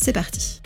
c'est parti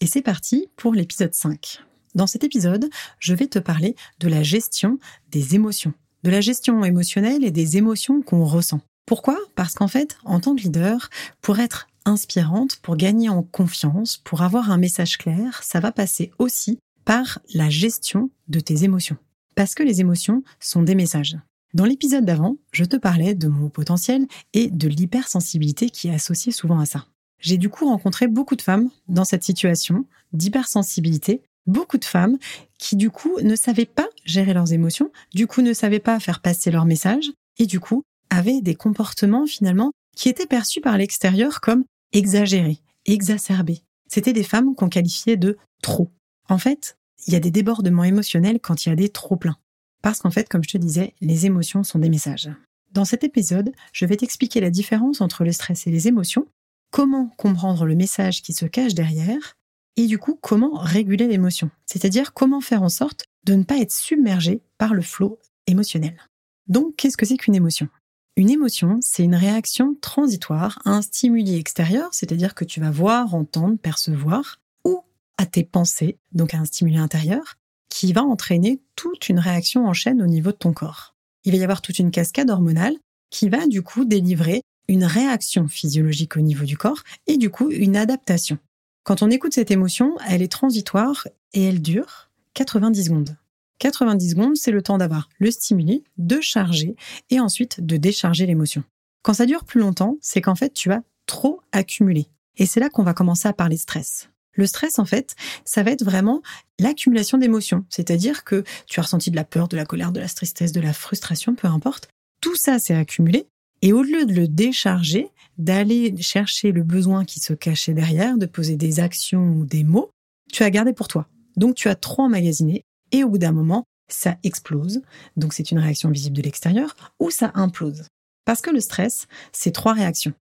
Et c'est parti pour l'épisode 5. Dans cet épisode, je vais te parler de la gestion des émotions, de la gestion émotionnelle et des émotions qu'on ressent. Pourquoi? Parce qu'en fait, en tant que leader, pour être inspirante, pour gagner en confiance, pour avoir un message clair, ça va passer aussi par la gestion de tes émotions. Parce que les émotions sont des messages. Dans l'épisode d'avant, je te parlais de mon potentiel et de l'hypersensibilité qui est associée souvent à ça. J'ai du coup rencontré beaucoup de femmes dans cette situation d'hypersensibilité, beaucoup de femmes qui du coup ne savaient pas gérer leurs émotions, du coup ne savaient pas faire passer leurs messages et du coup avaient des comportements finalement qui étaient perçus par l'extérieur comme exagérés, exacerbés. C'était des femmes qu'on qualifiait de trop. En fait, il y a des débordements émotionnels quand il y a des trop pleins. Parce qu'en fait, comme je te disais, les émotions sont des messages. Dans cet épisode, je vais t'expliquer la différence entre le stress et les émotions, comment comprendre le message qui se cache derrière, et du coup, comment réguler l'émotion. C'est-à-dire comment faire en sorte de ne pas être submergé par le flot émotionnel. Donc, qu'est-ce que c'est qu'une émotion? Une émotion, c'est une réaction transitoire à un stimuli extérieur, c'est-à-dire que tu vas voir, entendre, percevoir, ou à tes pensées, donc à un stimuli intérieur, qui va entraîner toute une réaction en chaîne au niveau de ton corps. Il va y avoir toute une cascade hormonale qui va du coup délivrer une réaction physiologique au niveau du corps et du coup une adaptation. Quand on écoute cette émotion, elle est transitoire et elle dure 90 secondes. 90 secondes, c'est le temps d'avoir le stimuli, de charger et ensuite de décharger l'émotion. Quand ça dure plus longtemps, c'est qu'en fait tu as trop accumulé. Et c'est là qu'on va commencer à parler stress. Le stress, en fait, ça va être vraiment l'accumulation d'émotions. C'est-à-dire que tu as ressenti de la peur, de la colère, de la tristesse, de la frustration, peu importe. Tout ça s'est accumulé. Et au lieu de le décharger, d'aller chercher le besoin qui se cachait derrière, de poser des actions ou des mots, tu as gardé pour toi. Donc tu as trop emmagasiné et au bout d'un moment, ça explose. Donc c'est une réaction visible de l'extérieur ou ça implose. Parce que le stress, c'est trois réactions.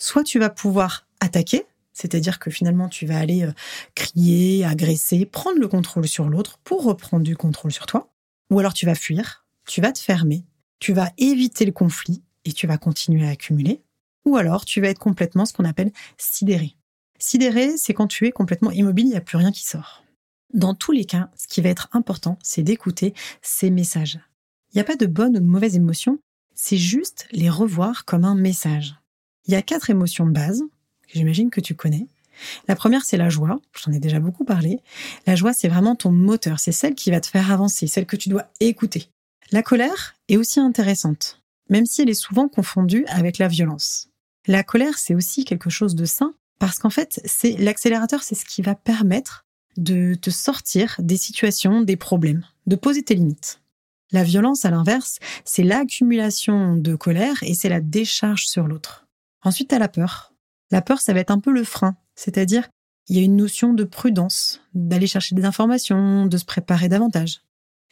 Soit tu vas pouvoir attaquer, c'est-à-dire que finalement, tu vas aller euh, crier, agresser, prendre le contrôle sur l'autre pour reprendre du contrôle sur toi. Ou alors tu vas fuir, tu vas te fermer, tu vas éviter le conflit et tu vas continuer à accumuler. Ou alors tu vas être complètement ce qu'on appelle sidéré. Sidéré, c'est quand tu es complètement immobile, il n'y a plus rien qui sort. Dans tous les cas, ce qui va être important, c'est d'écouter ces messages. Il n'y a pas de bonne ou de mauvaise émotion, c'est juste les revoir comme un message. Il y a quatre émotions de base, j'imagine que tu connais. La première, c'est la joie. J'en ai déjà beaucoup parlé. La joie, c'est vraiment ton moteur. C'est celle qui va te faire avancer, celle que tu dois écouter. La colère est aussi intéressante, même si elle est souvent confondue avec la violence. La colère, c'est aussi quelque chose de sain parce qu'en fait, c'est l'accélérateur, c'est ce qui va permettre de te sortir des situations, des problèmes, de poser tes limites. La violence, à l'inverse, c'est l'accumulation de colère et c'est la décharge sur l'autre. Ensuite, tu as la peur. La peur, ça va être un peu le frein, c'est-à-dire il y a une notion de prudence, d'aller chercher des informations, de se préparer davantage.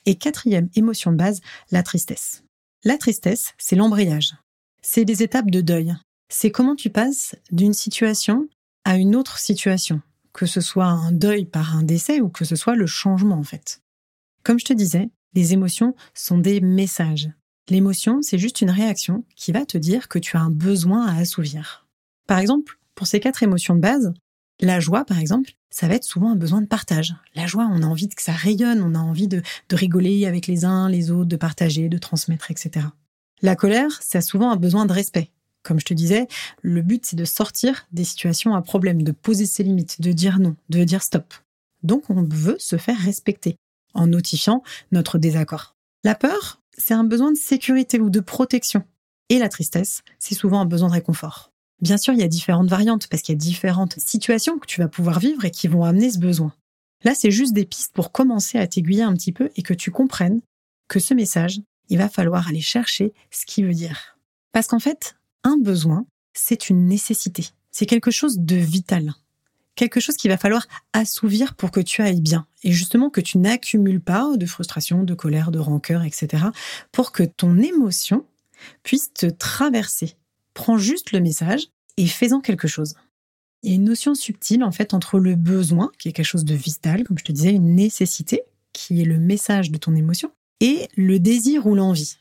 Et quatrième émotion de base, la tristesse. La tristesse, c'est l'embrayage. C'est des étapes de deuil. C'est comment tu passes d'une situation à une autre situation, que ce soit un deuil par un décès ou que ce soit le changement en fait. Comme je te disais, les émotions sont des messages. L'émotion, c'est juste une réaction qui va te dire que tu as un besoin à assouvir. Par exemple, pour ces quatre émotions de base, la joie, par exemple, ça va être souvent un besoin de partage. La joie, on a envie que ça rayonne, on a envie de, rigoler avec les uns, les autres, de partager, de transmettre, etc. La colère, ça a souvent un besoin de respect. Comme je te disais, le but, c'est de sortir des situations à problème, de poser ses limites, de dire non, de dire stop. Donc, on veut se faire respecter en notifiant notre désaccord. La peur, c'est un besoin de sécurité ou de protection. Et la tristesse, c'est souvent un besoin de réconfort. Bien sûr, il y a différentes variantes parce qu'il y a différentes situations que tu vas pouvoir vivre et qui vont amener ce besoin. Là, c'est juste des pistes pour commencer à t'aiguiller un petit peu et que tu comprennes que ce message, il va falloir aller chercher ce qu'il veut dire. Parce qu'en fait, un besoin, c'est une nécessité. c'est quelque chose de vital. Quelque chose qu'il va falloir assouvir pour que tu ailles bien. Et justement que tu n'accumules pas de frustration, de colère, de rancœur, etc. pour que ton émotion puisse te traverser. Prends juste le message et fais-en quelque chose. Il y a une notion subtile en fait entre le besoin, qui est quelque chose de vital, comme je te disais, une nécessité, qui est le message de ton émotion, et le désir ou l'envie.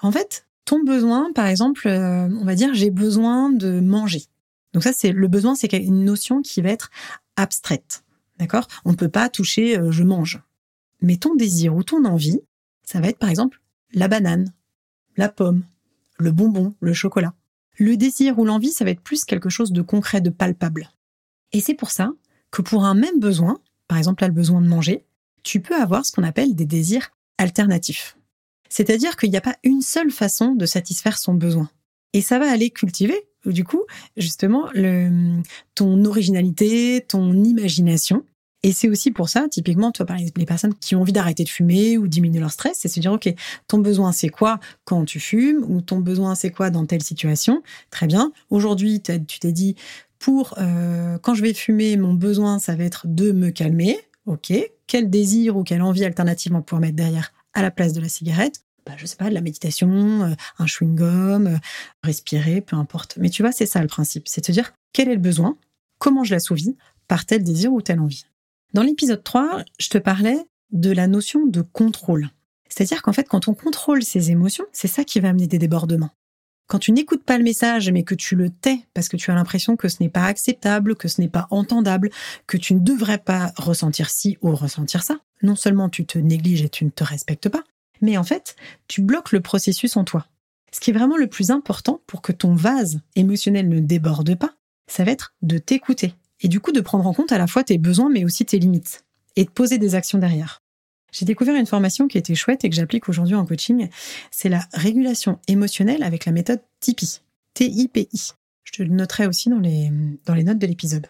En fait, ton besoin, par exemple, euh, on va dire j'ai besoin de manger. Donc ça, c'est le besoin, c'est une notion qui va être abstraite, d'accord? On ne peut pas toucher euh, je mange. Mais ton désir ou ton envie, ça va être par exemple la banane, la pomme, le bonbon, le chocolat. Le désir ou l'envie, ça va être plus quelque chose de concret, de palpable. Et c'est pour ça que pour un même besoin, par exemple là le besoin de manger, tu peux avoir ce qu'on appelle des désirs alternatifs. C'est-à-dire qu'il n'y a pas une seule façon de satisfaire son besoin. Et ça va aller cultiver, du coup, justement, ton originalité, ton imagination. Et c'est aussi pour ça, typiquement, tu vois, par les personnes qui ont envie d'arrêter de fumer ou diminuer leur stress, c'est se dire, OK, ton besoin, c'est quoi quand tu fumes ou ton besoin, c'est quoi dans telle situation? Très bien. Aujourd'hui, tu t'es dit, pour euh, quand je vais fumer, mon besoin, ça va être de me calmer. OK. Quel désir ou quelle envie alternative on mettre derrière à la place de la cigarette? Bah, je sais pas, de la méditation, euh, un chewing-gum, euh, respirer, peu importe. Mais tu vois, c'est ça le principe. C'est de te dire quel est le besoin, comment je l'assouvis, par tel désir ou telle envie. Dans l'épisode 3, je te parlais de la notion de contrôle. C'est-à-dire qu'en fait, quand on contrôle ses émotions, c'est ça qui va amener des débordements. Quand tu n'écoutes pas le message, mais que tu le tais parce que tu as l'impression que ce n'est pas acceptable, que ce n'est pas entendable, que tu ne devrais pas ressentir ci ou ressentir ça, non seulement tu te négliges et tu ne te respectes pas, mais en fait, tu bloques le processus en toi. Ce qui est vraiment le plus important pour que ton vase émotionnel ne déborde pas, ça va être de t'écouter et du coup de prendre en compte à la fois tes besoins mais aussi tes limites et de poser des actions derrière. J'ai découvert une formation qui était chouette et que j'applique aujourd'hui en coaching. C'est la régulation émotionnelle avec la méthode TIPI. T-I-P-I. Je te le noterai aussi dans les, dans les notes de l'épisode.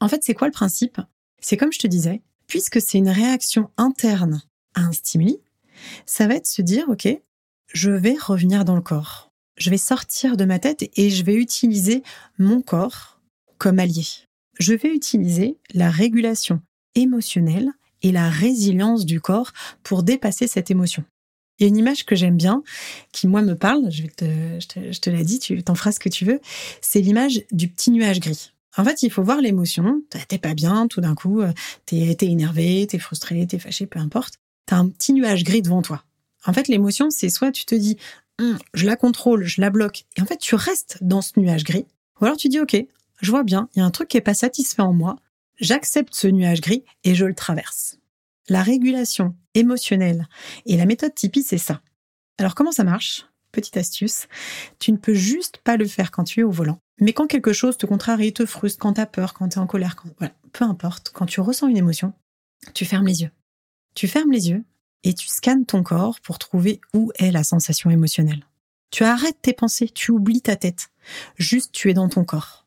En fait, c'est quoi le principe? C'est comme je te disais, puisque c'est une réaction interne à un stimuli, ça va être se dire, OK, je vais revenir dans le corps. Je vais sortir de ma tête et je vais utiliser mon corps comme allié. Je vais utiliser la régulation émotionnelle et la résilience du corps pour dépasser cette émotion. Il y a une image que j'aime bien, qui moi me parle, je, te, je te, l'ai dit, tu t'en feras ce que tu veux, c'est l'image du petit nuage gris. En fait, il faut voir l'émotion, t'es pas bien, tout d'un coup, euh, t'es es énervé, t'es frustré, t'es fâché, peu importe. T'as un petit nuage gris devant toi. En fait, l'émotion, c'est soit tu te dis, hum, je la contrôle, je la bloque, et en fait, tu restes dans ce nuage gris, ou alors tu dis, ok, je vois bien, il y a un truc qui est pas satisfait en moi, j'accepte ce nuage gris et je le traverse. La régulation émotionnelle et la méthode Tipeee, c'est ça. Alors comment ça marche? Petite astuce, tu ne peux juste pas le faire quand tu es au volant. Mais quand quelque chose te contrarie, te frustre, quand tu as peur, quand tu es en colère, quand... voilà, peu importe, quand tu ressens une émotion, tu fermes les yeux. Tu fermes les yeux et tu scannes ton corps pour trouver où est la sensation émotionnelle. Tu arrêtes tes pensées, tu oublies ta tête. Juste tu es dans ton corps.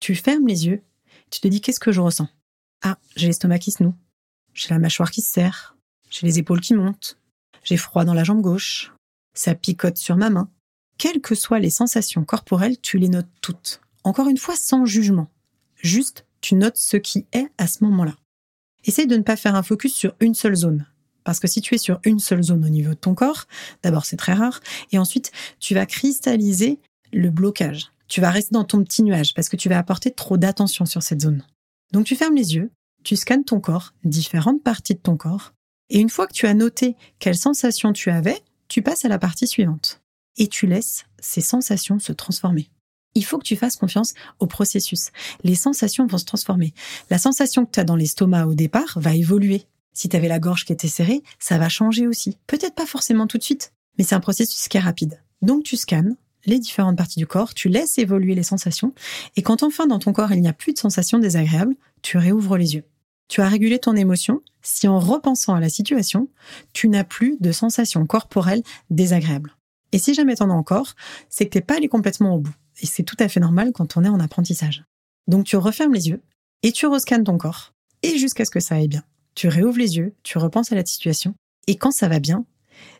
Tu fermes les yeux, tu te dis qu'est-ce que je ressens? Ah, j'ai l'estomac qui se noue, j'ai la mâchoire qui se serre, j'ai les épaules qui montent, j'ai froid dans la jambe gauche, ça picote sur ma main. Quelles que soient les sensations corporelles, tu les notes toutes. Encore une fois, sans jugement. Juste, tu notes ce qui est à ce moment-là. Essaye de ne pas faire un focus sur une seule zone. Parce que si tu es sur une seule zone au niveau de ton corps, d'abord c'est très rare, et ensuite tu vas cristalliser le blocage. Tu vas rester dans ton petit nuage parce que tu vas apporter trop d'attention sur cette zone. Donc tu fermes les yeux, tu scannes ton corps, différentes parties de ton corps, et une fois que tu as noté quelles sensations tu avais, tu passes à la partie suivante. Et tu laisses ces sensations se transformer. Il faut que tu fasses confiance au processus. Les sensations vont se transformer. La sensation que tu as dans l'estomac au départ va évoluer. Si tu avais la gorge qui était serrée, ça va changer aussi. Peut-être pas forcément tout de suite, mais c'est un processus qui est rapide. Donc tu scannes les différentes parties du corps, tu laisses évoluer les sensations, et quand enfin dans ton corps il n'y a plus de sensations désagréables, tu réouvres les yeux. Tu as régulé ton émotion si en repensant à la situation, tu n'as plus de sensations corporelles désagréables. Et si jamais t'en as encore, c'est que t'es pas allé complètement au bout. Et c'est tout à fait normal quand on est en apprentissage. Donc tu refermes les yeux et tu rescannes ton corps. Et jusqu'à ce que ça aille bien. Tu réouvres les yeux, tu repenses à la situation. Et quand ça va bien,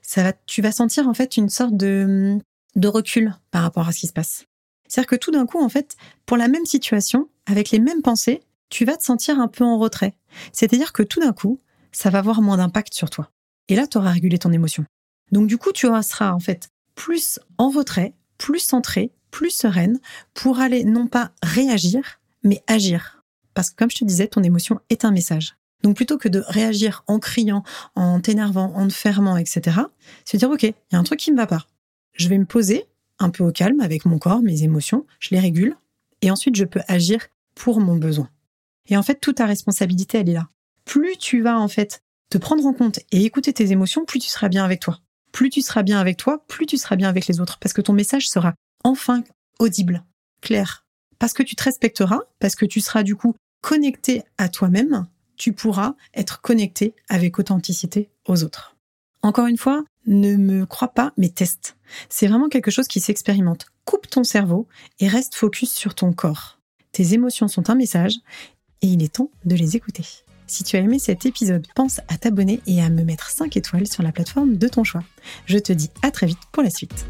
ça va, tu vas sentir en fait une sorte de, de recul par rapport à ce qui se passe. C'est-à-dire que tout d'un coup, en fait, pour la même situation, avec les mêmes pensées, tu vas te sentir un peu en retrait. C'est-à-dire que tout d'un coup, ça va avoir moins d'impact sur toi. Et là, tu auras régulé ton émotion. Donc du coup, tu seras en fait plus en retrait, plus centré, plus sereine pour aller non pas réagir, mais agir. Parce que comme je te disais, ton émotion est un message. Donc plutôt que de réagir en criant, en t'énervant, en te fermant, etc., c'est dire, OK, il y a un truc qui ne va pas. Je vais me poser un peu au calme avec mon corps, mes émotions, je les régule, et ensuite je peux agir pour mon besoin. Et en fait, toute ta responsabilité, elle est là. Plus tu vas en fait te prendre en compte et écouter tes émotions, plus tu seras bien avec toi. Plus tu seras bien avec toi, plus tu seras bien avec les autres, parce que ton message sera enfin audible, clair. Parce que tu te respecteras, parce que tu seras du coup connecté à toi-même, tu pourras être connecté avec authenticité aux autres. Encore une fois, ne me crois pas, mais teste. C'est vraiment quelque chose qui s'expérimente. Coupe ton cerveau et reste focus sur ton corps. Tes émotions sont un message et il est temps de les écouter. Si tu as aimé cet épisode, pense à t'abonner et à me mettre 5 étoiles sur la plateforme de ton choix. Je te dis à très vite pour la suite.